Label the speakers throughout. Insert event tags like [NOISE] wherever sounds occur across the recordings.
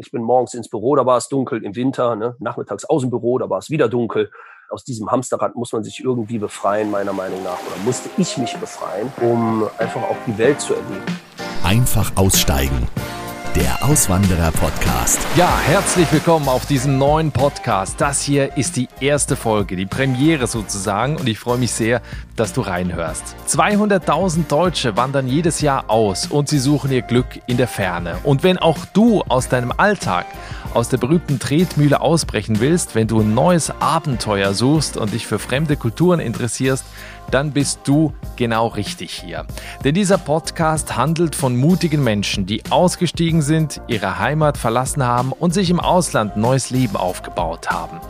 Speaker 1: Ich bin morgens ins Büro, da war es dunkel, im Winter, ne? nachmittags aus dem Büro, da war es wieder dunkel. Aus diesem Hamsterrad muss man sich irgendwie befreien, meiner Meinung nach. Oder musste ich mich befreien, um einfach auch die Welt zu erleben.
Speaker 2: Einfach aussteigen der Auswanderer-Podcast.
Speaker 3: Ja, herzlich willkommen auf diesem neuen Podcast. Das hier ist die erste Folge, die Premiere sozusagen und ich freue mich sehr, dass du reinhörst. 200.000 Deutsche wandern jedes Jahr aus und sie suchen ihr Glück in der Ferne. Und wenn auch du aus deinem Alltag aus der berühmten Tretmühle ausbrechen willst, wenn du ein neues Abenteuer suchst und dich für fremde Kulturen interessierst, dann bist du genau richtig hier. Denn dieser Podcast handelt von mutigen Menschen, die ausgestiegen sind, ihre Heimat verlassen haben und sich im Ausland neues Leben aufgebaut haben.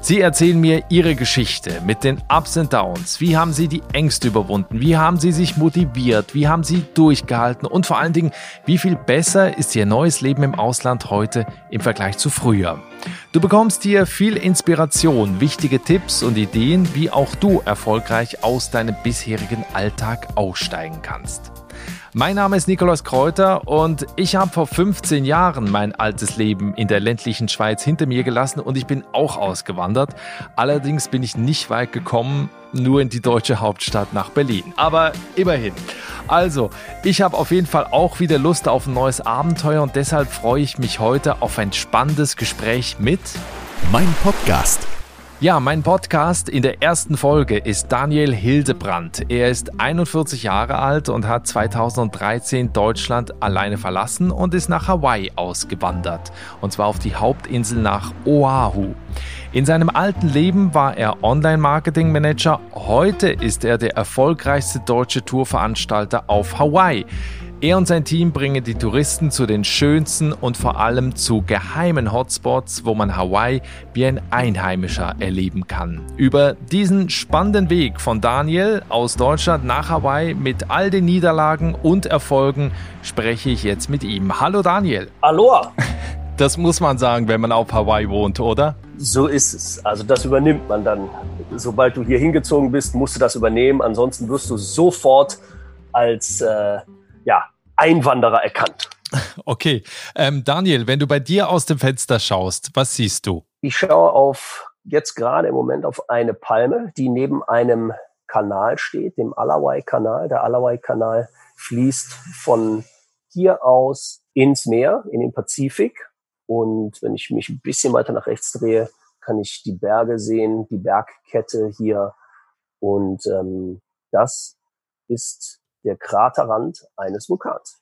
Speaker 3: Sie erzählen mir ihre Geschichte mit den Ups und Downs. Wie haben sie die Ängste überwunden? Wie haben sie sich motiviert? Wie haben sie durchgehalten? Und vor allen Dingen, wie viel besser ist ihr neues Leben im Ausland heute im Vergleich zu früher? Du bekommst hier viel Inspiration, wichtige Tipps und Ideen, wie auch du erfolgreich aus deinem bisherigen Alltag aussteigen kannst. Mein Name ist Nikolaus Kräuter und ich habe vor 15 Jahren mein altes Leben in der ländlichen Schweiz hinter mir gelassen und ich bin auch ausgewandert. Allerdings bin ich nicht weit gekommen, nur in die deutsche Hauptstadt nach Berlin. Aber immerhin. Also, ich habe auf jeden Fall auch wieder Lust auf ein neues Abenteuer und deshalb freue ich mich heute auf ein spannendes Gespräch mit
Speaker 2: mein Podcast.
Speaker 3: Ja, mein Podcast in der ersten Folge ist Daniel Hildebrandt. Er ist 41 Jahre alt und hat 2013 Deutschland alleine verlassen und ist nach Hawaii ausgewandert. Und zwar auf die Hauptinsel nach Oahu. In seinem alten Leben war er Online-Marketing-Manager. Heute ist er der erfolgreichste deutsche Tourveranstalter auf Hawaii. Er und sein Team bringen die Touristen zu den schönsten und vor allem zu geheimen Hotspots, wo man Hawaii wie ein Einheimischer erleben kann. Über diesen spannenden Weg von Daniel aus Deutschland nach Hawaii mit all den Niederlagen und Erfolgen spreche ich jetzt mit ihm. Hallo Daniel.
Speaker 1: Aloha. [LAUGHS]
Speaker 3: Das muss man sagen, wenn man auf Hawaii wohnt, oder?
Speaker 1: So ist es. Also das übernimmt man dann. Sobald du hier hingezogen bist, musst du das übernehmen. Ansonsten wirst du sofort als äh, ja, Einwanderer erkannt.
Speaker 3: Okay. Ähm, Daniel, wenn du bei dir aus dem Fenster schaust, was siehst du?
Speaker 1: Ich schaue auf jetzt gerade im Moment auf eine Palme, die neben einem Kanal steht, dem Alawai-Kanal. Der Alawai-Kanal fließt von hier aus ins Meer, in den Pazifik. Und wenn ich mich ein bisschen weiter nach rechts drehe, kann ich die Berge sehen, die Bergkette hier. Und ähm, das ist der Kraterrand eines Vulkans.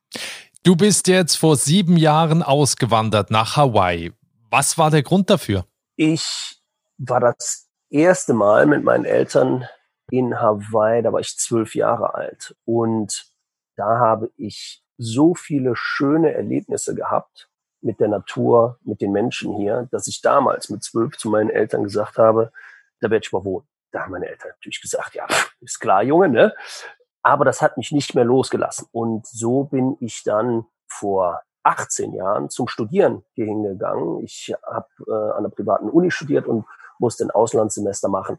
Speaker 3: Du bist jetzt vor sieben Jahren ausgewandert nach Hawaii. Was war der Grund dafür?
Speaker 1: Ich war das erste Mal mit meinen Eltern in Hawaii, da war ich zwölf Jahre alt. Und da habe ich so viele schöne Erlebnisse gehabt mit der Natur, mit den Menschen hier, dass ich damals mit zwölf zu meinen Eltern gesagt habe, da werde ich mal wohnen. Da haben meine Eltern natürlich gesagt, ja, ist klar, Junge, ne? Aber das hat mich nicht mehr losgelassen. Und so bin ich dann vor 18 Jahren zum Studieren hingegangen. Ich habe äh, an einer privaten Uni studiert und musste ein Auslandssemester machen.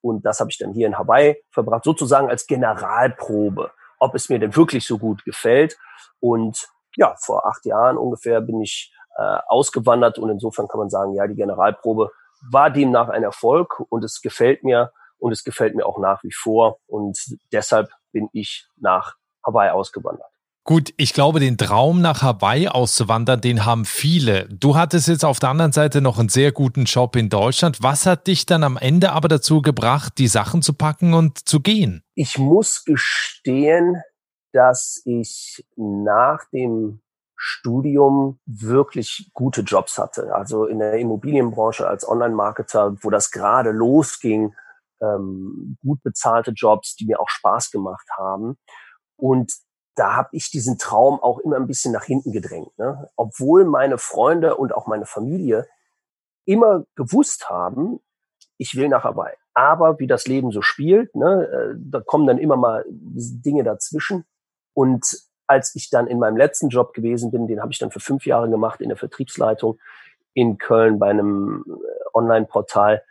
Speaker 1: Und das habe ich dann hier in Hawaii verbracht, sozusagen als Generalprobe, ob es mir denn wirklich so gut gefällt. Und ja, vor acht Jahren ungefähr bin ich äh, ausgewandert und insofern kann man sagen, ja, die Generalprobe war demnach ein Erfolg und es gefällt mir und es gefällt mir auch nach wie vor und deshalb bin ich nach Hawaii ausgewandert.
Speaker 3: Gut, ich glaube, den Traum nach Hawaii auszuwandern, den haben viele. Du hattest jetzt auf der anderen Seite noch einen sehr guten Job in Deutschland. Was hat dich dann am Ende aber dazu gebracht, die Sachen zu packen und zu gehen?
Speaker 1: Ich muss gestehen, dass ich nach dem Studium wirklich gute Jobs hatte. Also in der Immobilienbranche als Online-Marketer, wo das gerade losging, ähm, gut bezahlte Jobs, die mir auch Spaß gemacht haben. Und da habe ich diesen Traum auch immer ein bisschen nach hinten gedrängt. Ne? Obwohl meine Freunde und auch meine Familie immer gewusst haben, ich will nach Hawaii. Aber wie das Leben so spielt, ne, äh, da kommen dann immer mal Dinge dazwischen. Und als ich dann in meinem letzten Job gewesen bin, den habe ich dann für fünf Jahre gemacht in der Vertriebsleitung in Köln bei einem äh, Online-Portal,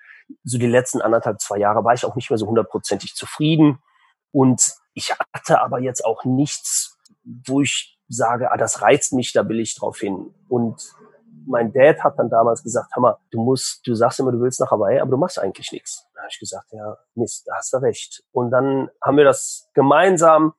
Speaker 1: so die letzten anderthalb, zwei Jahre war ich auch nicht mehr so hundertprozentig zufrieden. Und ich hatte aber jetzt auch nichts, wo ich sage, ah, das reizt mich, da will ich drauf hin. Und mein Dad hat dann damals gesagt, mal, du musst, du sagst immer, du willst nach Hawaii, aber du machst eigentlich nichts. Da habe ich gesagt, ja, Mist, da hast du recht. Und dann haben wir das gemeinsam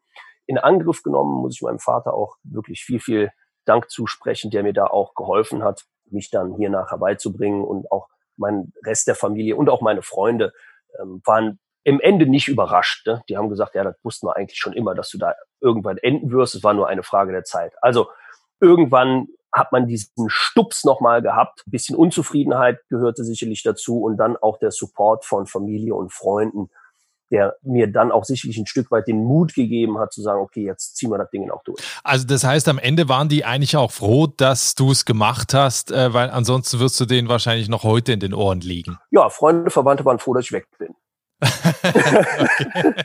Speaker 1: in Angriff genommen, muss ich meinem Vater auch wirklich viel, viel Dank zusprechen, der mir da auch geholfen hat, mich dann hier nach Hawaii zu bringen und auch mein Rest der Familie und auch meine Freunde ähm, waren im Ende nicht überrascht. Ne? Die haben gesagt, ja, das wussten wir eigentlich schon immer, dass du da irgendwann enden wirst. Es war nur eine Frage der Zeit. Also irgendwann hat man diesen Stups nochmal gehabt. Ein bisschen Unzufriedenheit gehörte sicherlich dazu und dann auch der Support von Familie und Freunden, der mir dann auch sicherlich ein Stück weit den Mut gegeben hat zu sagen, okay, jetzt ziehen wir das Ding auch durch.
Speaker 3: Also das heißt, am Ende waren die eigentlich auch froh, dass du es gemacht hast, äh, weil ansonsten wirst du denen wahrscheinlich noch heute in den Ohren liegen.
Speaker 1: Ja, Freunde, Verwandte waren froh, dass ich weg bin. [LAUGHS]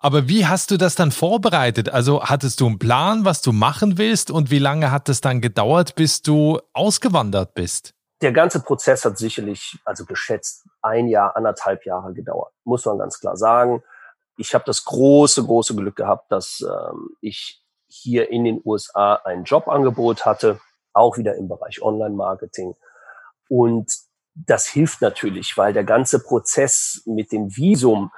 Speaker 3: Aber wie hast du das dann vorbereitet? Also hattest du einen Plan, was du machen willst und wie lange hat es dann gedauert, bis du ausgewandert bist?
Speaker 1: Der ganze Prozess hat sicherlich, also geschätzt, ein Jahr, anderthalb Jahre gedauert, muss man ganz klar sagen. Ich habe das große, große Glück gehabt, dass ähm, ich hier in den USA ein Jobangebot hatte, auch wieder im Bereich Online-Marketing. Und das hilft natürlich, weil der ganze Prozess mit dem Visum,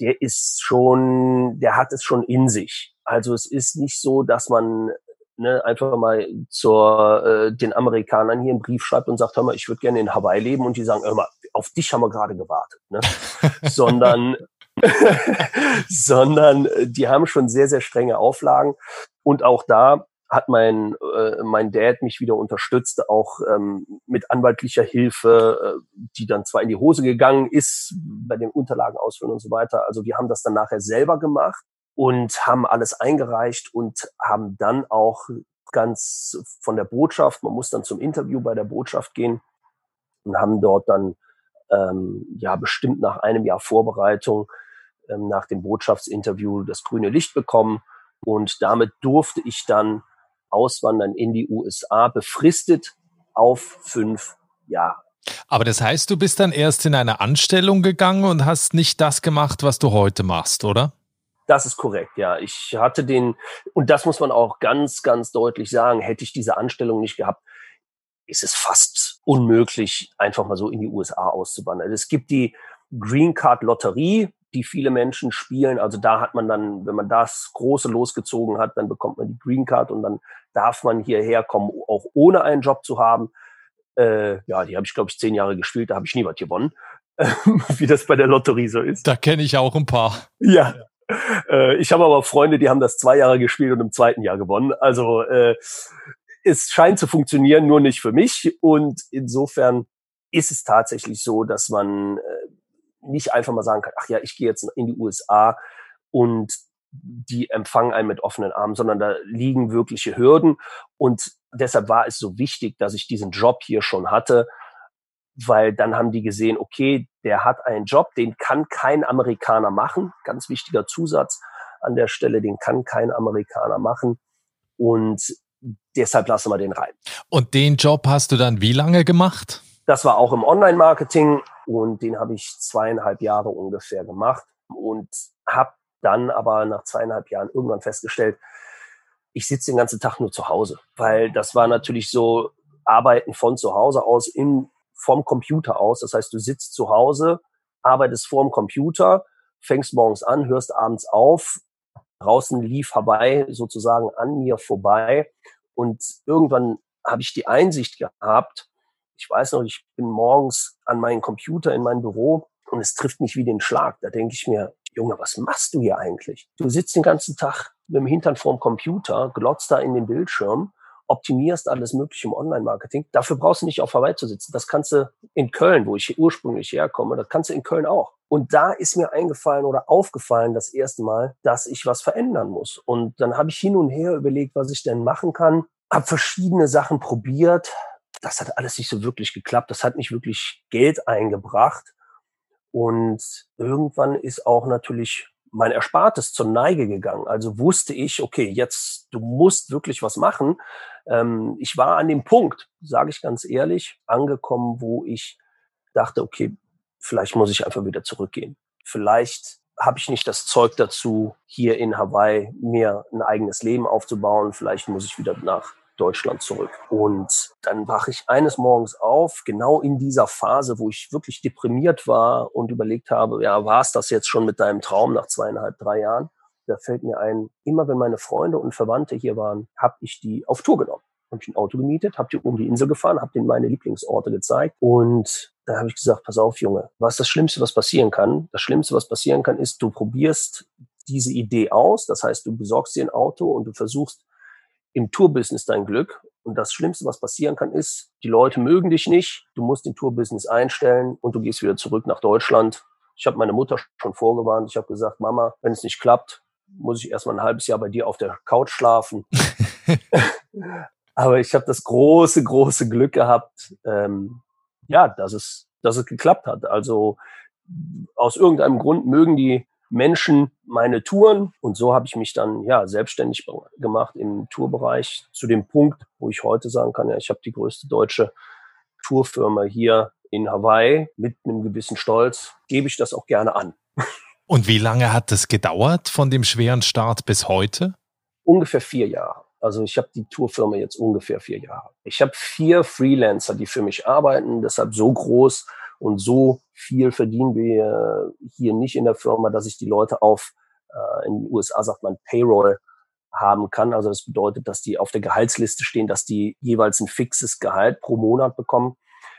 Speaker 1: der ist schon, der hat es schon in sich. Also es ist nicht so, dass man ne, einfach mal zur äh, den Amerikanern hier einen Brief schreibt und sagt, hör mal, ich würde gerne in Hawaii leben und die sagen, hör mal, auf dich haben wir gerade gewartet, ne? [LAUGHS] sondern [LAUGHS] sondern äh, die haben schon sehr sehr strenge Auflagen und auch da hat mein, äh, mein Dad mich wieder unterstützt, auch ähm, mit anwaltlicher Hilfe, äh, die dann zwar in die Hose gegangen ist bei den Unterlagen ausfüllen und so weiter. Also wir haben das dann nachher selber gemacht und haben alles eingereicht und haben dann auch ganz von der Botschaft, man muss dann zum Interview bei der Botschaft gehen und haben dort dann ähm, ja bestimmt nach einem Jahr Vorbereitung ähm, nach dem Botschaftsinterview das grüne Licht bekommen und damit durfte ich dann Auswandern in die USA befristet auf fünf Jahre.
Speaker 3: Aber das heißt, du bist dann erst in eine Anstellung gegangen und hast nicht das gemacht, was du heute machst, oder?
Speaker 1: Das ist korrekt, ja. Ich hatte den, und das muss man auch ganz, ganz deutlich sagen, hätte ich diese Anstellung nicht gehabt, ist es fast unmöglich, einfach mal so in die USA auszuwandern. Es gibt die Green Card Lotterie, die viele Menschen spielen. Also da hat man dann, wenn man das große losgezogen hat, dann bekommt man die Green Card und dann darf man hierher kommen, auch ohne einen Job zu haben. Äh, ja, die habe ich, glaube ich, zehn Jahre gespielt, da habe ich nie was gewonnen, [LAUGHS] wie das bei der Lotterie so ist.
Speaker 3: Da kenne ich auch ein paar.
Speaker 1: Ja. Äh, ich habe aber Freunde, die haben das zwei Jahre gespielt und im zweiten Jahr gewonnen. Also äh, es scheint zu funktionieren, nur nicht für mich. Und insofern ist es tatsächlich so, dass man äh, nicht einfach mal sagen kann, ach ja, ich gehe jetzt in die USA und die empfangen einen mit offenen Armen, sondern da liegen wirkliche Hürden. Und deshalb war es so wichtig, dass ich diesen Job hier schon hatte, weil dann haben die gesehen, okay, der hat einen Job, den kann kein Amerikaner machen. Ganz wichtiger Zusatz an der Stelle, den kann kein Amerikaner machen. Und deshalb lassen wir den rein.
Speaker 3: Und den Job hast du dann wie lange gemacht?
Speaker 1: Das war auch im Online-Marketing und den habe ich zweieinhalb Jahre ungefähr gemacht und habe dann aber nach zweieinhalb Jahren irgendwann festgestellt, ich sitze den ganzen Tag nur zu Hause, weil das war natürlich so Arbeiten von zu Hause aus, in, vom Computer aus. Das heißt, du sitzt zu Hause, arbeitest vorm Computer, fängst morgens an, hörst abends auf, draußen lief vorbei, sozusagen an mir vorbei. Und irgendwann habe ich die Einsicht gehabt, ich weiß noch, ich bin morgens an meinen Computer in mein Büro und es trifft mich wie den Schlag. Da denke ich mir, Junge, was machst du hier eigentlich? Du sitzt den ganzen Tag mit dem Hintern vorm Computer, glotzt da in den Bildschirm, optimierst alles Mögliche im Online-Marketing. Dafür brauchst du nicht auf Hawaii zu sitzen. Das kannst du in Köln, wo ich ursprünglich herkomme, das kannst du in Köln auch. Und da ist mir eingefallen oder aufgefallen das erste Mal, dass ich was verändern muss. Und dann habe ich hin und her überlegt, was ich denn machen kann. Habe verschiedene Sachen probiert, das hat alles nicht so wirklich geklappt. Das hat nicht wirklich Geld eingebracht. Und irgendwann ist auch natürlich mein Erspartes zur Neige gegangen. Also wusste ich, okay, jetzt, du musst wirklich was machen. Ähm, ich war an dem Punkt, sage ich ganz ehrlich, angekommen, wo ich dachte, okay, vielleicht muss ich einfach wieder zurückgehen. Vielleicht habe ich nicht das Zeug dazu, hier in Hawaii mir ein eigenes Leben aufzubauen. Vielleicht muss ich wieder nach Deutschland zurück. Und dann wache ich eines Morgens auf, genau in dieser Phase, wo ich wirklich deprimiert war und überlegt habe, ja, war es das jetzt schon mit deinem Traum nach zweieinhalb, drei Jahren? Da fällt mir ein, immer wenn meine Freunde und Verwandte hier waren, habe ich die auf Tour genommen. Habe ich ein Auto gemietet, habe die um die Insel gefahren, habe denen meine Lieblingsorte gezeigt und da habe ich gesagt, pass auf, Junge, was ist das Schlimmste, was passieren kann? Das Schlimmste, was passieren kann, ist, du probierst diese Idee aus. Das heißt, du besorgst dir ein Auto und du versuchst im Tourbusiness dein Glück. Und das Schlimmste, was passieren kann, ist, die Leute mögen dich nicht, du musst den Tourbusiness einstellen und du gehst wieder zurück nach Deutschland. Ich habe meine Mutter schon vorgewarnt. Ich habe gesagt, Mama, wenn es nicht klappt, muss ich erstmal ein halbes Jahr bei dir auf der Couch schlafen. [LAUGHS] Aber ich habe das große, große Glück gehabt, ähm, ja, dass es, dass es geklappt hat. Also aus irgendeinem Grund mögen die Menschen meine Touren und so habe ich mich dann ja selbstständig gemacht im Tourbereich zu dem Punkt, wo ich heute sagen kann, ja, ich habe die größte deutsche Tourfirma hier in Hawaii mit einem gewissen Stolz, gebe ich das auch gerne an.
Speaker 3: Und wie lange hat es gedauert von dem schweren Start bis heute?
Speaker 1: Ungefähr vier Jahre. Also ich habe die Tourfirma jetzt ungefähr vier Jahre. Ich habe vier Freelancer, die für mich arbeiten, deshalb so groß und so viel verdienen wir hier nicht in der Firma, dass ich die Leute auf, äh, in den USA sagt man Payroll haben kann. Also das bedeutet, dass die auf der Gehaltsliste stehen, dass die jeweils ein fixes Gehalt pro Monat bekommen.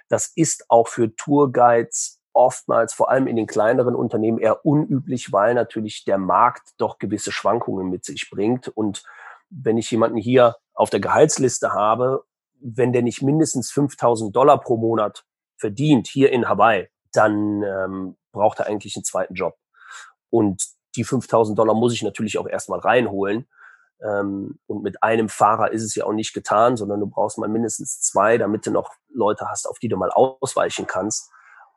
Speaker 1: Das ist auch für Tourguides oftmals, vor allem in den kleineren Unternehmen, eher unüblich, weil natürlich der Markt doch gewisse Schwankungen mit sich bringt. Und wenn ich jemanden hier auf der Gehaltsliste habe, wenn der nicht mindestens 5000 Dollar pro Monat verdient hier in Hawaii, dann ähm, braucht er eigentlich einen zweiten Job. Und die 5000 Dollar muss ich natürlich auch erstmal reinholen. Ähm, und mit einem Fahrer ist es ja auch nicht getan, sondern du brauchst mal mindestens zwei, damit du noch Leute hast, auf die du mal ausweichen kannst.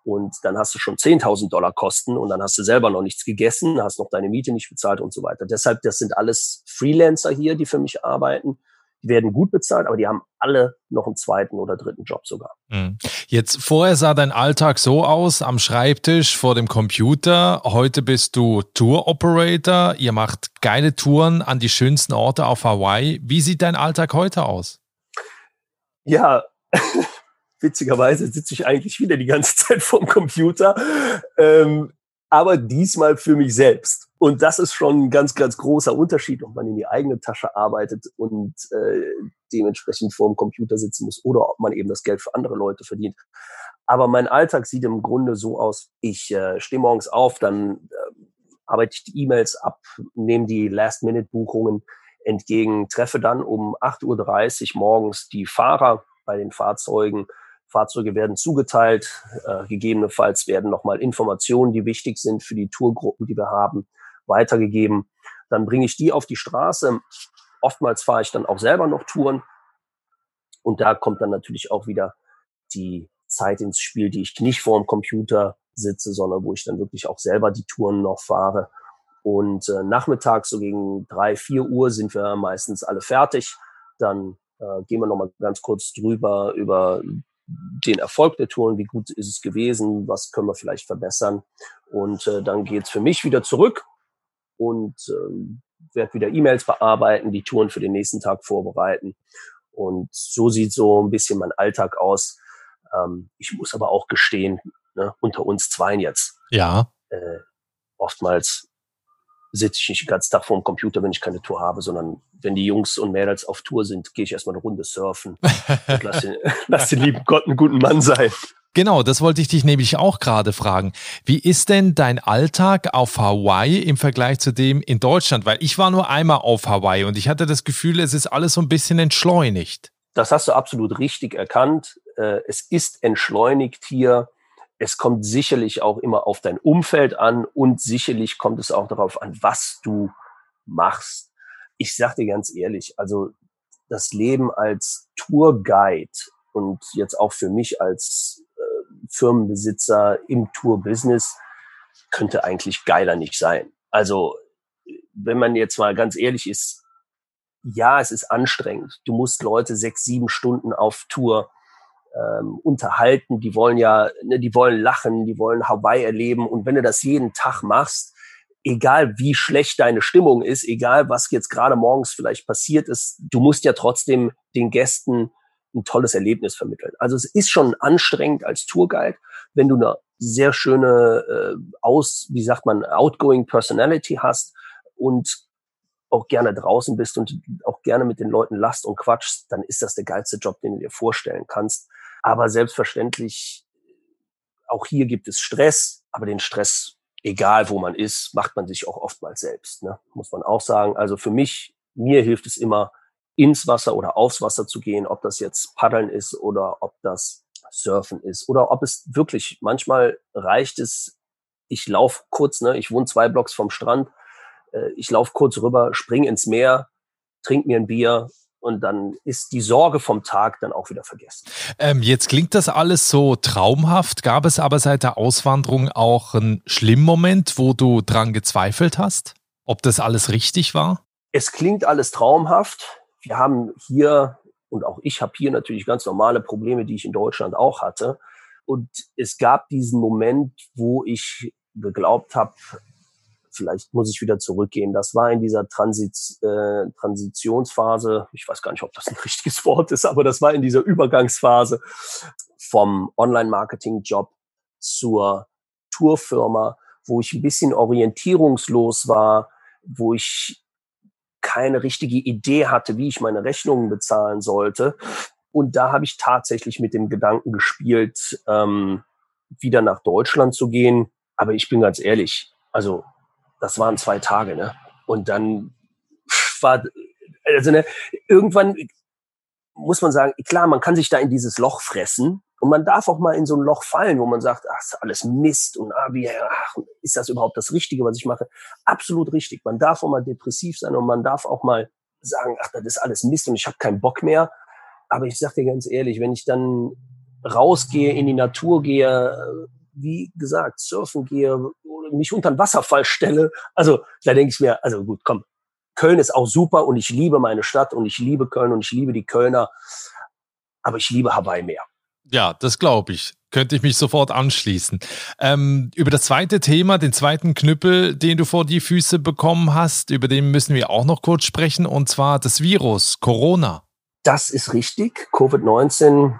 Speaker 1: Und dann hast du schon 10.000 Dollar Kosten und dann hast du selber noch nichts gegessen, hast noch deine Miete nicht bezahlt und so weiter. Deshalb, das sind alles Freelancer hier, die für mich arbeiten die werden gut bezahlt, aber die haben alle noch einen zweiten oder dritten Job sogar.
Speaker 3: Mhm. Jetzt vorher sah dein Alltag so aus, am Schreibtisch vor dem Computer. Heute bist du Tour Operator. Ihr macht geile Touren an die schönsten Orte auf Hawaii. Wie sieht dein Alltag heute aus?
Speaker 1: Ja, [LAUGHS] witzigerweise sitze ich eigentlich wieder die ganze Zeit vorm Computer. Ähm, aber diesmal für mich selbst. Und das ist schon ein ganz, ganz großer Unterschied, ob man in die eigene Tasche arbeitet und äh, dementsprechend vor dem Computer sitzen muss oder ob man eben das Geld für andere Leute verdient. Aber mein Alltag sieht im Grunde so aus, ich äh, stehe morgens auf, dann äh, arbeite ich die E-Mails ab, nehme die Last-Minute-Buchungen entgegen, treffe dann um 8.30 Uhr morgens die Fahrer bei den Fahrzeugen, Fahrzeuge werden zugeteilt, äh, gegebenenfalls werden nochmal Informationen, die wichtig sind für die Tourgruppen, die wir haben, weitergegeben. Dann bringe ich die auf die Straße. Oftmals fahre ich dann auch selber noch Touren. Und da kommt dann natürlich auch wieder die Zeit ins Spiel, die ich nicht vor dem Computer sitze, sondern wo ich dann wirklich auch selber die Touren noch fahre. Und äh, nachmittags, so gegen drei, vier Uhr, sind wir meistens alle fertig. Dann äh, gehen wir nochmal ganz kurz drüber über den Erfolg der Touren, wie gut ist es gewesen, was können wir vielleicht verbessern. Und äh, dann geht's für mich wieder zurück und ähm, werde wieder E-Mails bearbeiten, die Touren für den nächsten Tag vorbereiten. Und so sieht so ein bisschen mein Alltag aus. Ähm, ich muss aber auch gestehen, ne, unter uns zweien jetzt.
Speaker 3: Ja.
Speaker 1: Äh, oftmals sitze ich nicht den ganzen Tag vor dem Computer, wenn ich keine Tour habe, sondern wenn die Jungs und Mädels auf Tour sind, gehe ich erstmal eine Runde surfen und lass den, [LAUGHS] lass den lieben Gott einen guten Mann sein.
Speaker 3: Genau, das wollte ich dich nämlich auch gerade fragen. Wie ist denn dein Alltag auf Hawaii im Vergleich zu dem in Deutschland? Weil ich war nur einmal auf Hawaii und ich hatte das Gefühl, es ist alles so ein bisschen entschleunigt.
Speaker 1: Das hast du absolut richtig erkannt. Äh, es ist entschleunigt hier. Es kommt sicherlich auch immer auf dein Umfeld an und sicherlich kommt es auch darauf an, was du machst. Ich sag dir ganz ehrlich, also das Leben als Tourguide und jetzt auch für mich als Firmenbesitzer im Tour-Business könnte eigentlich geiler nicht sein. Also, wenn man jetzt mal ganz ehrlich ist, ja, es ist anstrengend. Du musst Leute sechs, sieben Stunden auf Tour ähm, unterhalten. Die wollen ja, ne, die wollen lachen, die wollen Hawaii erleben. Und wenn du das jeden Tag machst, egal wie schlecht deine Stimmung ist, egal was jetzt gerade morgens vielleicht passiert ist, du musst ja trotzdem den Gästen ein tolles Erlebnis vermitteln. Also es ist schon anstrengend als Tourguide, wenn du eine sehr schöne äh, aus, wie sagt man, outgoing Personality hast und auch gerne draußen bist und auch gerne mit den Leuten last und quatschst, dann ist das der geilste Job, den du dir vorstellen kannst. Aber selbstverständlich, auch hier gibt es Stress, aber den Stress, egal wo man ist, macht man sich auch oftmals selbst, ne? muss man auch sagen. Also für mich, mir hilft es immer, ins Wasser oder aufs Wasser zu gehen, ob das jetzt Paddeln ist oder ob das Surfen ist oder ob es wirklich, manchmal reicht es, ich laufe kurz, ne, ich wohne zwei Blocks vom Strand, äh, ich laufe kurz rüber, spring ins Meer, trink mir ein Bier und dann ist die Sorge vom Tag dann auch wieder vergessen.
Speaker 3: Ähm, jetzt klingt das alles so traumhaft. Gab es aber seit der Auswanderung auch einen schlimmen Moment, wo du dran gezweifelt hast, ob das alles richtig war?
Speaker 1: Es klingt alles traumhaft. Wir haben hier und auch ich habe hier natürlich ganz normale Probleme, die ich in Deutschland auch hatte. Und es gab diesen Moment, wo ich geglaubt habe, vielleicht muss ich wieder zurückgehen. Das war in dieser Transit, äh, Transitionsphase, ich weiß gar nicht, ob das ein [LAUGHS] richtiges Wort ist, aber das war in dieser Übergangsphase vom Online-Marketing-Job zur Tourfirma, wo ich ein bisschen orientierungslos war, wo ich keine richtige Idee hatte, wie ich meine Rechnungen bezahlen sollte. Und da habe ich tatsächlich mit dem Gedanken gespielt, ähm, wieder nach Deutschland zu gehen. Aber ich bin ganz ehrlich, also das waren zwei Tage, ne? Und dann war, also ne, irgendwann muss man sagen, klar, man kann sich da in dieses Loch fressen, und man darf auch mal in so ein Loch fallen, wo man sagt, ach, ist alles Mist und ah, wie, ach, ist das überhaupt das Richtige, was ich mache? Absolut richtig. Man darf auch mal depressiv sein und man darf auch mal sagen, ach, das ist alles Mist und ich habe keinen Bock mehr. Aber ich sag dir ganz ehrlich, wenn ich dann rausgehe, in die Natur gehe, wie gesagt, surfen gehe, mich unter einen Wasserfall stelle, also da denke ich mir, also gut, komm, Köln ist auch super und ich liebe meine Stadt und ich liebe Köln und ich liebe die Kölner, aber ich liebe Hawaii mehr.
Speaker 3: Ja, das glaube ich. Könnte ich mich sofort anschließen. Ähm, über das zweite Thema, den zweiten Knüppel, den du vor die Füße bekommen hast, über den müssen wir auch noch kurz sprechen, und zwar das Virus, Corona.
Speaker 1: Das ist richtig. Covid-19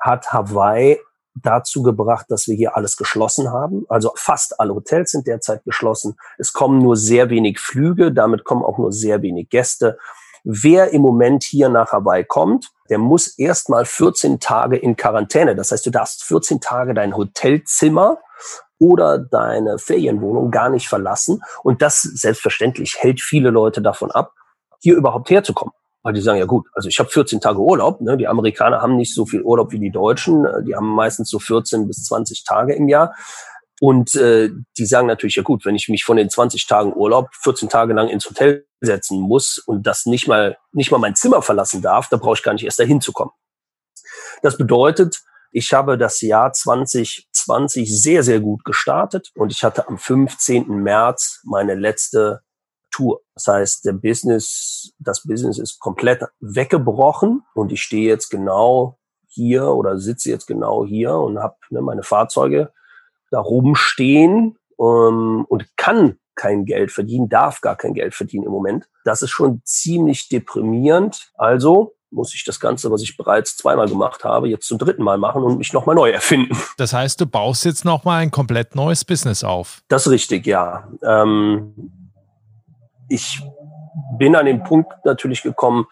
Speaker 1: hat Hawaii dazu gebracht, dass wir hier alles geschlossen haben. Also fast alle Hotels sind derzeit geschlossen. Es kommen nur sehr wenig Flüge, damit kommen auch nur sehr wenig Gäste. Wer im Moment hier nach Hawaii kommt, der muss erstmal 14 Tage in Quarantäne. Das heißt, du darfst 14 Tage dein Hotelzimmer oder deine Ferienwohnung gar nicht verlassen. Und das selbstverständlich hält viele Leute davon ab, hier überhaupt herzukommen. Weil die sagen, ja gut, also ich habe 14 Tage Urlaub. Ne? Die Amerikaner haben nicht so viel Urlaub wie die Deutschen. Die haben meistens so 14 bis 20 Tage im Jahr. Und äh, die sagen natürlich, ja gut, wenn ich mich von den 20 Tagen Urlaub 14 Tage lang ins Hotel setzen muss und das nicht mal, nicht mal mein Zimmer verlassen darf, da brauche ich gar nicht erst dahin zu kommen. Das bedeutet, ich habe das Jahr 2020 sehr, sehr gut gestartet und ich hatte am 15. März meine letzte Tour. Das heißt, der Business, das Business ist komplett weggebrochen und ich stehe jetzt genau hier oder sitze jetzt genau hier und habe ne, meine Fahrzeuge da rumstehen ähm, und kann kein Geld verdienen, darf gar kein Geld verdienen im Moment. Das ist schon ziemlich deprimierend. Also muss ich das Ganze, was ich bereits zweimal gemacht habe, jetzt zum dritten Mal machen und mich nochmal neu erfinden. [LAUGHS]
Speaker 3: Das heißt, du baust jetzt nochmal ein komplett neues Business auf.
Speaker 1: Das ist richtig, ja. Ähm, ich bin an den Punkt natürlich gekommen,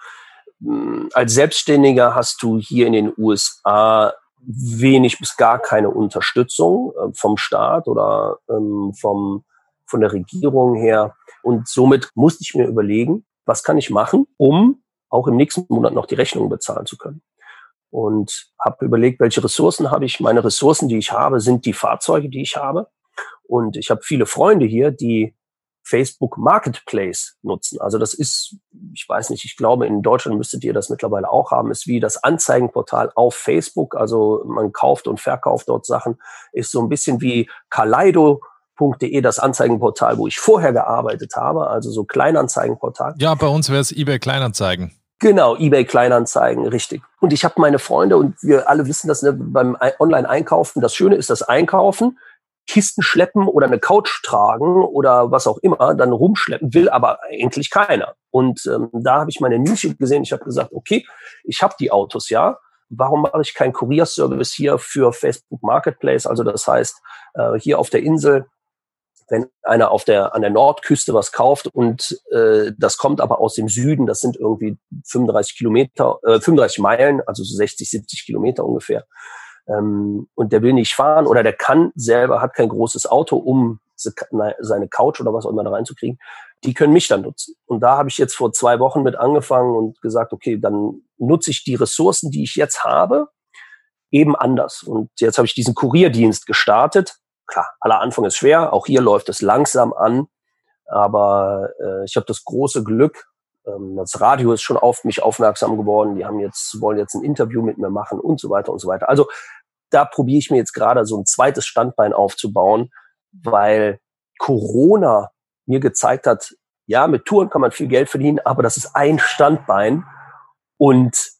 Speaker 1: hm, als Selbstständiger hast du hier in den USA wenig bis gar keine Unterstützung äh, vom Staat oder ähm, vom, von der Regierung her. Und somit musste ich mir überlegen, was kann ich machen, um auch im nächsten Monat noch die Rechnungen bezahlen zu können. Und habe überlegt, welche Ressourcen habe ich. Meine Ressourcen, die ich habe, sind die Fahrzeuge, die ich habe. Und ich habe viele Freunde hier, die Facebook Marketplace nutzen. Also das ist, ich weiß nicht, ich glaube, in Deutschland müsstet ihr das mittlerweile auch haben, ist wie das Anzeigenportal auf Facebook. Also man kauft und verkauft dort Sachen, ist so ein bisschen wie Kaleido.de, das Anzeigenportal, wo ich vorher gearbeitet habe, also so Kleinanzeigenportal.
Speaker 3: Ja, bei uns wäre es eBay Kleinanzeigen.
Speaker 1: Genau, eBay Kleinanzeigen, richtig. Und ich habe meine Freunde und wir alle wissen das ne, beim Online-Einkaufen. Das Schöne ist das Einkaufen Kisten schleppen oder eine Couch tragen oder was auch immer, dann rumschleppen will, aber eigentlich keiner. Und ähm, da habe ich meine Nische gesehen. Ich habe gesagt, okay, ich habe die Autos ja. Warum mache ich keinen Kurierservice hier für Facebook Marketplace? Also das heißt, äh, hier auf der Insel wenn einer auf der an der Nordküste was kauft und äh, das kommt aber aus dem Süden, das sind irgendwie 35 Kilometer, äh, 35 Meilen, also so 60, 70 Kilometer ungefähr, ähm, und der will nicht fahren oder der kann selber, hat kein großes Auto, um seine Couch oder was auch immer da reinzukriegen, die können mich dann nutzen. Und da habe ich jetzt vor zwei Wochen mit angefangen und gesagt, okay, dann nutze ich die Ressourcen, die ich jetzt habe, eben anders. Und jetzt habe ich diesen Kurierdienst gestartet klar, aller Anfang ist schwer, auch hier läuft es langsam an, aber äh, ich habe das große Glück, ähm, das Radio ist schon auf mich aufmerksam geworden, die haben jetzt, wollen jetzt ein Interview mit mir machen und so weiter und so weiter. Also da probiere ich mir jetzt gerade so ein zweites Standbein aufzubauen, weil Corona mir gezeigt hat, ja, mit Touren kann man viel Geld verdienen, aber das ist ein Standbein. Und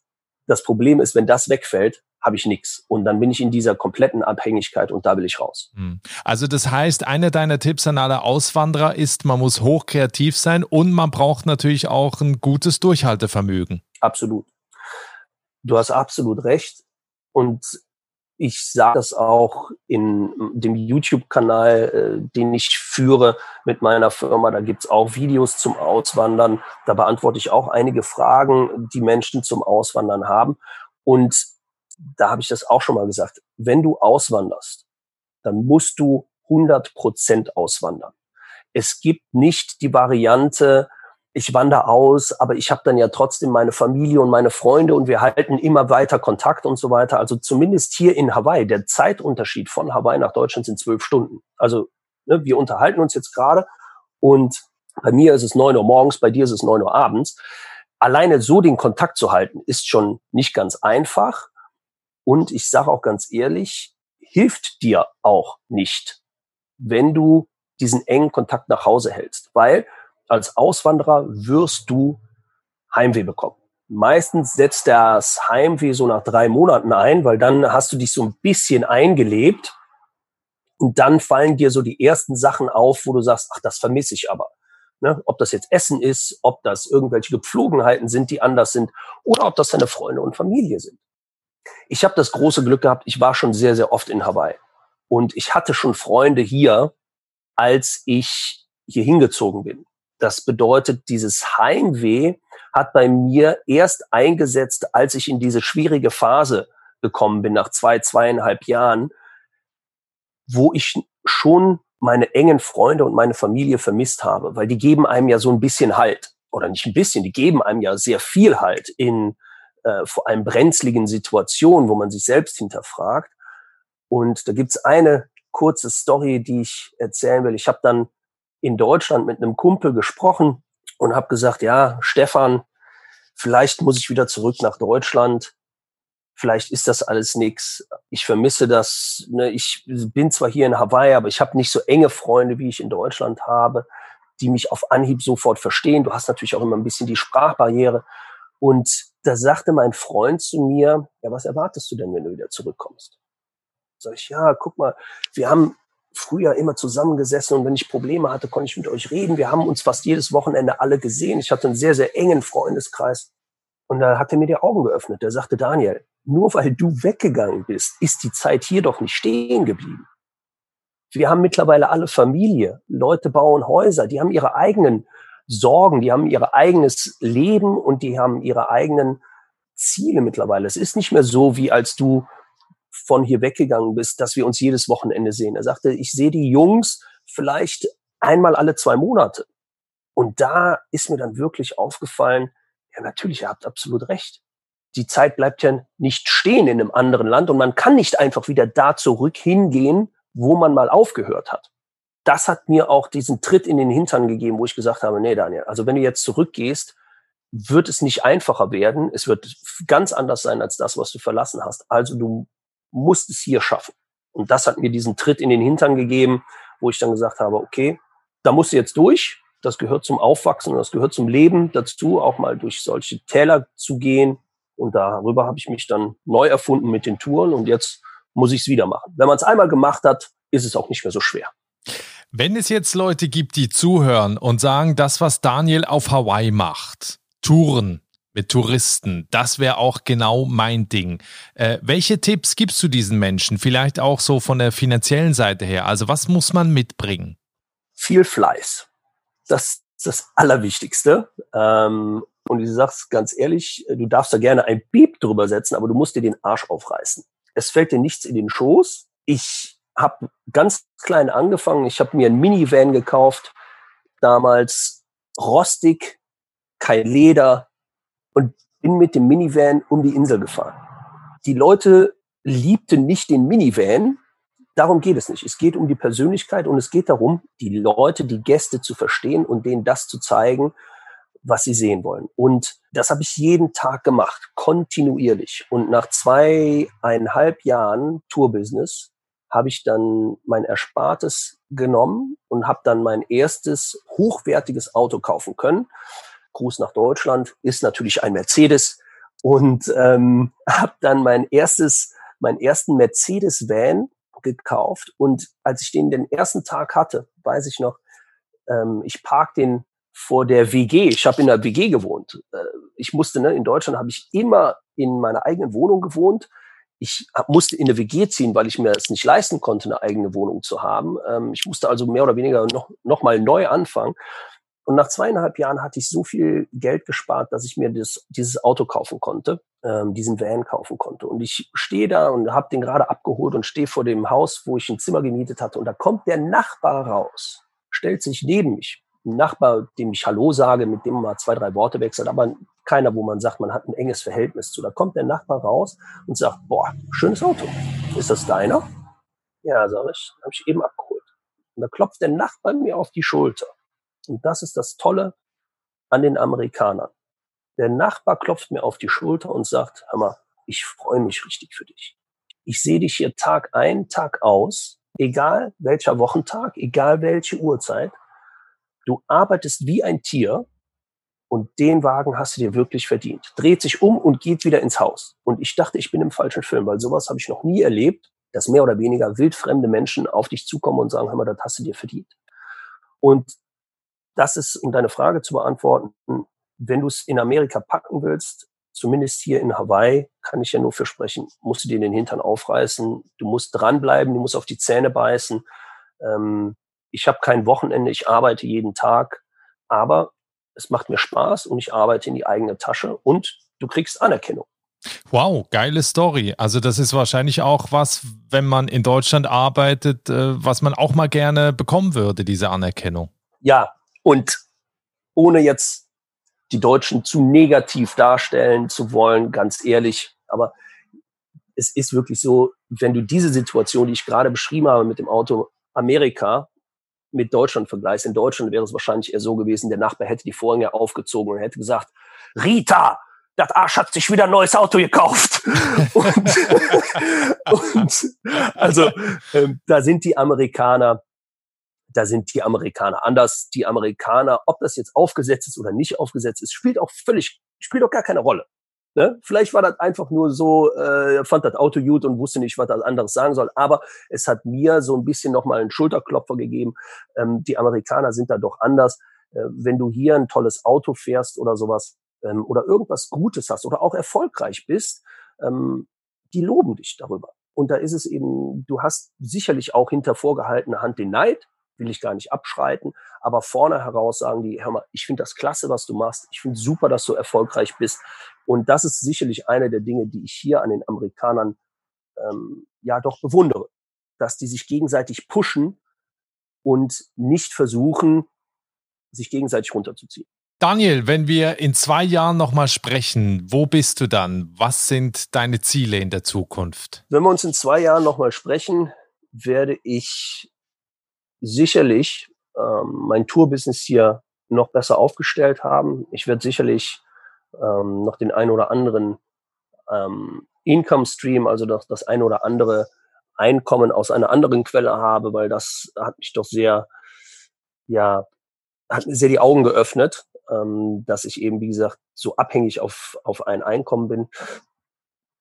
Speaker 1: das Problem ist, wenn das wegfällt, habe ich nichts. Und dann bin ich in dieser kompletten Abhängigkeit und da will ich raus. Hm.
Speaker 3: Also das heißt, einer deiner Tipps an alle Auswanderer ist, man muss hochkreativ sein und man braucht natürlich auch ein gutes Durchhaltevermögen.
Speaker 1: Absolut. Du hast absolut recht. Und ich sage das auch in dem YouTube-Kanal, äh, den ich führe mit meiner Firma. Da gibt's auch Videos zum Auswandern. Da beantworte ich auch einige Fragen, die Menschen zum Auswandern haben. Und da habe ich das auch schon mal gesagt, wenn du auswanderst, dann musst du 100 Prozent auswandern. Es gibt nicht die Variante, ich wandere aus, aber ich habe dann ja trotzdem meine Familie und meine Freunde und wir halten immer weiter Kontakt und so weiter. Also zumindest hier in Hawaii, der Zeitunterschied von Hawaii nach Deutschland sind zwölf Stunden. Also ne, wir unterhalten uns jetzt gerade und bei mir ist es neun Uhr morgens, bei dir ist es neun Uhr abends. Alleine so den Kontakt zu halten, ist schon nicht ganz einfach. Und ich sage auch ganz ehrlich, hilft dir auch nicht, wenn du diesen engen Kontakt nach Hause hältst, weil als Auswanderer wirst du Heimweh bekommen. Meistens setzt das Heimweh so nach drei Monaten ein, weil dann hast du dich so ein bisschen eingelebt und dann fallen dir so die ersten Sachen auf, wo du sagst, ach, das vermisse ich aber. Ne? Ob das jetzt Essen ist, ob das irgendwelche Gepflogenheiten sind, die anders sind, oder ob das deine Freunde und Familie sind. Ich habe das große Glück gehabt, ich war schon sehr, sehr oft in Hawaii. Und ich hatte schon Freunde hier, als ich hier hingezogen bin. Das bedeutet, dieses Heimweh hat bei mir erst eingesetzt, als ich in diese schwierige Phase gekommen bin, nach zwei, zweieinhalb Jahren, wo ich schon meine engen Freunde und meine Familie vermisst habe, weil die geben einem ja so ein bisschen Halt. Oder nicht ein bisschen, die geben einem ja sehr viel Halt in äh, vor allem brenzligen Situationen, wo man sich selbst hinterfragt. Und da gibt's eine kurze Story, die ich erzählen will. Ich habe dann in Deutschland mit einem Kumpel gesprochen und habe gesagt, ja, Stefan, vielleicht muss ich wieder zurück nach Deutschland. Vielleicht ist das alles nix. Ich vermisse das. Ne? Ich bin zwar hier in Hawaii, aber ich habe nicht so enge Freunde, wie ich in Deutschland habe, die mich auf Anhieb sofort verstehen. Du hast natürlich auch immer ein bisschen die Sprachbarriere. Und da sagte mein Freund zu mir, ja, was erwartest du denn, wenn du wieder zurückkommst? Sag ich, ja, guck mal, wir haben früher immer zusammengesessen und wenn ich Probleme hatte, konnte ich mit euch reden. Wir haben uns fast jedes Wochenende alle gesehen. Ich hatte einen sehr, sehr engen Freundeskreis. Und da hat er mir die Augen geöffnet. Der sagte, Daniel, nur weil du weggegangen bist, ist die Zeit hier doch nicht stehen geblieben. Wir haben mittlerweile alle Familie. Leute bauen Häuser. Die haben ihre eigenen Sorgen, die haben ihr eigenes Leben und die haben ihre eigenen Ziele mittlerweile. Es ist nicht mehr so, wie als du von hier weggegangen bist, dass wir uns jedes Wochenende sehen. Er sagte, ich sehe die Jungs vielleicht einmal alle zwei Monate. Und da ist mir dann wirklich aufgefallen, ja natürlich, ihr habt absolut recht. Die Zeit bleibt ja nicht stehen in einem anderen Land und man kann nicht einfach wieder da zurück hingehen, wo man mal aufgehört hat das hat mir auch diesen Tritt in den Hintern gegeben, wo ich gesagt habe, nee, Daniel, also wenn du jetzt zurückgehst, wird es nicht einfacher werden. Es wird ganz anders sein als das, was du verlassen hast. Also du musst es hier schaffen. Und das hat mir diesen Tritt in den Hintern gegeben, wo ich dann gesagt habe, okay, da musst du jetzt durch. Das gehört zum Aufwachsen, das gehört zum Leben dazu, auch mal durch solche Täler zu gehen. Und darüber habe ich mich dann neu erfunden mit den Touren und jetzt muss ich es wieder machen. Wenn man es einmal gemacht hat, ist es auch nicht mehr so schwer.
Speaker 3: Wenn es jetzt Leute gibt, die zuhören und sagen, das, was Daniel auf Hawaii macht, Touren mit Touristen, das wäre auch genau mein Ding. Äh, welche Tipps gibst du diesen Menschen? Vielleicht auch so von der finanziellen Seite her. Also was muss man mitbringen?
Speaker 1: Viel Fleiß. Das ist das Allerwichtigste. Ähm, und ich sag's ganz ehrlich, du darfst da gerne ein Beep drüber setzen, aber du musst dir den Arsch aufreißen. Es fällt dir nichts in den Schoß. Ich habe ganz klein angefangen. Ich habe mir ein Minivan gekauft, damals rostig, kein Leder und bin mit dem Minivan um die Insel gefahren. Die Leute liebten nicht den Minivan. Darum geht es nicht. Es geht um die Persönlichkeit und es geht darum, die Leute, die Gäste zu verstehen und denen das zu zeigen, was sie sehen wollen. Und das habe ich jeden Tag gemacht, kontinuierlich. Und nach zweieinhalb Jahren Tourbusiness habe ich dann mein Erspartes genommen und habe dann mein erstes hochwertiges Auto kaufen können. Gruß nach Deutschland ist natürlich ein Mercedes und ähm, [LAUGHS] habe dann mein erstes, meinen ersten Mercedes-Van gekauft und als ich den den ersten Tag hatte, weiß ich noch, ähm, ich park den vor der WG. Ich habe in der WG gewohnt. Äh, ich musste, ne, in Deutschland habe ich immer in meiner eigenen Wohnung gewohnt ich musste in eine WG ziehen, weil ich mir es nicht leisten konnte, eine eigene Wohnung zu haben. Ähm, ich musste also mehr oder weniger noch, noch mal neu anfangen. Und nach zweieinhalb Jahren hatte ich so viel Geld gespart, dass ich mir das, dieses Auto kaufen konnte, ähm, diesen Van kaufen konnte. Und ich stehe da und habe den gerade abgeholt und stehe vor dem Haus, wo ich ein Zimmer gemietet hatte. Und da kommt der Nachbar raus, stellt sich neben mich. Ein Nachbar, dem ich Hallo sage, mit dem man mal zwei, drei Worte wechselt, aber keiner, wo man sagt, man hat ein enges Verhältnis zu. Da kommt der Nachbar raus und sagt, boah, schönes Auto. Ist das deiner? Ja, sag ich, habe ich eben abgeholt. Und da klopft der Nachbar mir auf die Schulter. Und das ist das Tolle an den Amerikanern. Der Nachbar klopft mir auf die Schulter und sagt, hör mal, ich freue mich richtig für dich. Ich sehe dich hier Tag ein, Tag aus, egal welcher Wochentag, egal welche Uhrzeit. Du arbeitest wie ein Tier und den Wagen hast du dir wirklich verdient. Dreht sich um und geht wieder ins Haus. Und ich dachte, ich bin im falschen Film, weil sowas habe ich noch nie erlebt, dass mehr oder weniger wildfremde Menschen auf dich zukommen und sagen, hör mal, das hast du dir verdient. Und das ist, um deine Frage zu beantworten, wenn du es in Amerika packen willst, zumindest hier in Hawaii, kann ich ja nur für sprechen, musst du dir den Hintern aufreißen, du musst dranbleiben, du musst auf die Zähne beißen. Ähm, ich habe kein Wochenende, ich arbeite jeden Tag, aber es macht mir Spaß und ich arbeite in die eigene Tasche und du kriegst Anerkennung.
Speaker 3: Wow, geile Story. Also das ist wahrscheinlich auch was, wenn man in Deutschland arbeitet, äh, was man auch mal gerne bekommen würde, diese Anerkennung.
Speaker 1: Ja, und ohne jetzt die Deutschen zu negativ darstellen zu wollen, ganz ehrlich, aber es ist wirklich so, wenn du diese Situation, die ich gerade beschrieben habe mit dem Auto Amerika, mit Deutschland vergleichst. In Deutschland wäre es wahrscheinlich eher so gewesen, der Nachbar hätte die Vorhänge aufgezogen und hätte gesagt, Rita, das Arsch hat sich wieder ein neues Auto gekauft. [LAUGHS] und, [LAUGHS] und also ähm, da sind die Amerikaner, da sind die Amerikaner anders. Die Amerikaner, ob das jetzt aufgesetzt ist oder nicht aufgesetzt ist, spielt auch völlig, spielt auch gar keine Rolle. Ne? Vielleicht war das einfach nur so, äh, fand das Auto gut und wusste nicht, was das anderes sagen soll. Aber es hat mir so ein bisschen nochmal einen Schulterklopfer gegeben. Ähm, die Amerikaner sind da doch anders. Äh, wenn du hier ein tolles Auto fährst oder sowas ähm, oder irgendwas Gutes hast oder auch erfolgreich bist, ähm, die loben dich darüber. Und da ist es eben, du hast sicherlich auch hinter vorgehaltener Hand den Neid, will ich gar nicht abschreiten, aber vorne heraus sagen die, hör mal, ich finde das klasse, was du machst, ich finde super, dass du erfolgreich bist. Und das ist sicherlich eine der Dinge, die ich hier an den Amerikanern ähm, ja doch bewundere, dass die sich gegenseitig pushen und nicht versuchen, sich gegenseitig runterzuziehen.
Speaker 3: Daniel, wenn wir in zwei Jahren nochmal sprechen, wo bist du dann? Was sind deine Ziele in der Zukunft?
Speaker 1: Wenn wir uns in zwei Jahren nochmal sprechen, werde ich sicherlich ähm, mein Tourbusiness hier noch besser aufgestellt haben. Ich werde sicherlich ähm, noch den ein oder anderen ähm, Income Stream, also das, das ein oder andere Einkommen aus einer anderen Quelle habe, weil das hat mich doch sehr, ja, hat mir sehr die Augen geöffnet, ähm, dass ich eben, wie gesagt, so abhängig auf, auf ein Einkommen bin.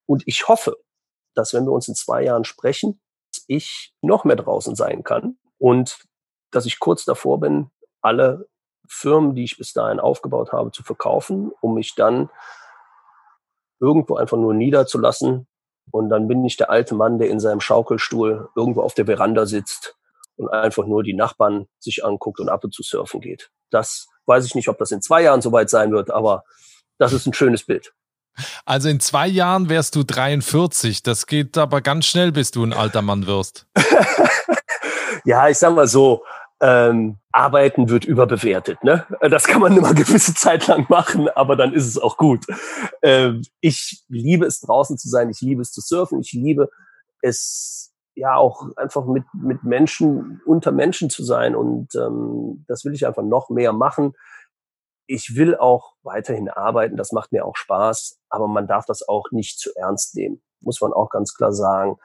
Speaker 1: Und ich hoffe, dass wenn wir uns in zwei Jahren sprechen, ich noch mehr draußen sein kann und dass ich kurz davor bin, alle Firmen, die ich bis dahin aufgebaut habe, zu verkaufen, um mich dann irgendwo einfach nur niederzulassen. Und dann bin ich der alte Mann, der in seinem Schaukelstuhl irgendwo auf der Veranda sitzt und einfach nur die Nachbarn sich anguckt und ab und zu surfen geht. Das weiß ich nicht, ob das in zwei Jahren soweit sein wird, aber das ist ein schönes Bild.
Speaker 3: Also in zwei Jahren wärst du 43. Das geht aber ganz schnell, bis du ein alter Mann wirst. [LAUGHS]
Speaker 1: ja, ich sag mal so, ähm, Arbeiten wird überbewertet. Ne? Das kann man immer [LAUGHS] gewisse Zeit lang machen, aber dann ist es auch gut. Ähm, ich liebe es draußen zu sein, ich liebe es zu surfen, ich liebe es ja auch einfach mit, mit Menschen, unter Menschen zu sein und ähm, das will ich einfach noch mehr machen. Ich will auch weiterhin arbeiten, das macht mir auch Spaß, aber man darf das auch nicht zu ernst nehmen, muss man auch ganz klar sagen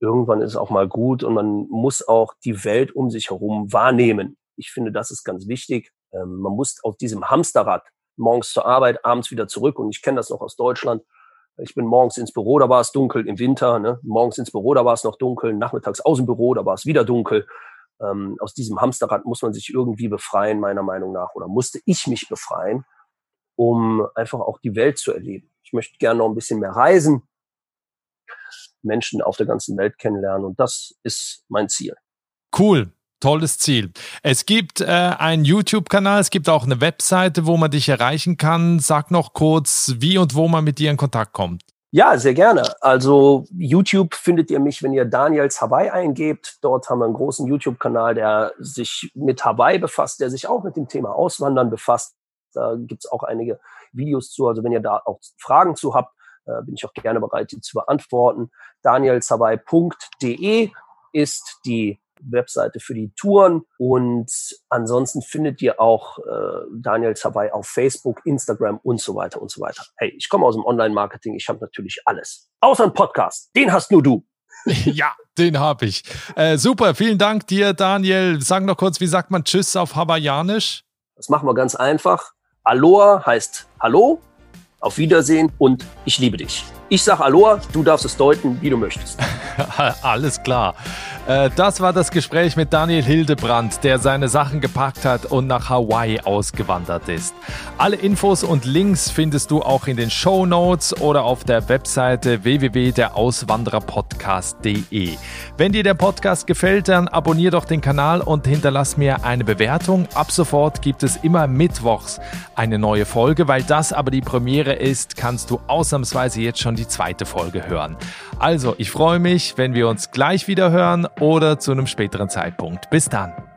Speaker 1: irgendwann ist es auch mal gut und man muss auch die Welt um sich herum wahrnehmen. Ich finde, das ist ganz wichtig. Ähm, man muss auf diesem Hamsterrad morgens zur Arbeit, abends wieder zurück. Und ich kenne das noch aus Deutschland. Ich bin morgens ins Büro, da war es dunkel im Winter. Ne? Morgens ins Büro, da war es noch dunkel. Nachmittags aus dem Büro, da war es wieder dunkel. Ähm, aus diesem Hamsterrad muss man sich irgendwie befreien, meiner Meinung nach. Oder musste ich mich befreien, um einfach auch die Welt zu erleben. Ich möchte gerne noch ein bisschen mehr reisen. Menschen auf der ganzen Welt kennenlernen. Und das ist mein Ziel.
Speaker 3: Cool. Tolles Ziel. Es gibt äh, einen YouTube-Kanal, es gibt auch eine Webseite, wo man dich erreichen kann. Sag noch kurz, wie und wo man mit dir in Kontakt kommt.
Speaker 1: Ja, sehr gerne. Also YouTube findet ihr mich, wenn ihr Daniels Hawaii eingebt. Dort haben wir einen großen YouTube-Kanal, der sich mit Hawaii befasst, der sich auch mit dem Thema Auswandern befasst. Da gibt's auch einige Videos zu. Also wenn ihr da auch Fragen zu habt, äh, bin ich auch gerne bereit, die zu beantworten. danielsabay.de ist die Webseite für die Touren und ansonsten findet ihr auch äh, Daniel Zabay auf Facebook, Instagram und so weiter und so weiter. Hey, ich komme aus dem Online-Marketing, ich habe natürlich alles. Außer ein Podcast, den hast nur du. [LAUGHS]
Speaker 3: ja, den habe ich. Äh, super, vielen Dank dir, Daniel. Sag noch kurz, wie sagt man Tschüss auf Hawaiianisch?
Speaker 1: Das machen wir ganz einfach. Aloha heißt Hallo auf Wiedersehen und ich liebe dich. Ich sage Aloha, du darfst es deuten, wie du möchtest. [LAUGHS]
Speaker 3: Alles klar. Äh, das war das Gespräch mit Daniel Hildebrand, der seine Sachen gepackt hat und nach Hawaii ausgewandert ist. Alle Infos und Links findest du auch in den Show Notes oder auf der Webseite www.derauswandererpodcast.de. Wenn dir der Podcast gefällt, dann abonnier doch den Kanal und hinterlass mir eine Bewertung. Ab sofort gibt es immer mittwochs eine neue Folge, weil das aber die Premiere ist, kannst du ausnahmsweise jetzt schon die zweite Folge hören. Also, ich freue mich, wenn wir uns gleich wieder hören oder zu einem späteren Zeitpunkt. Bis dann.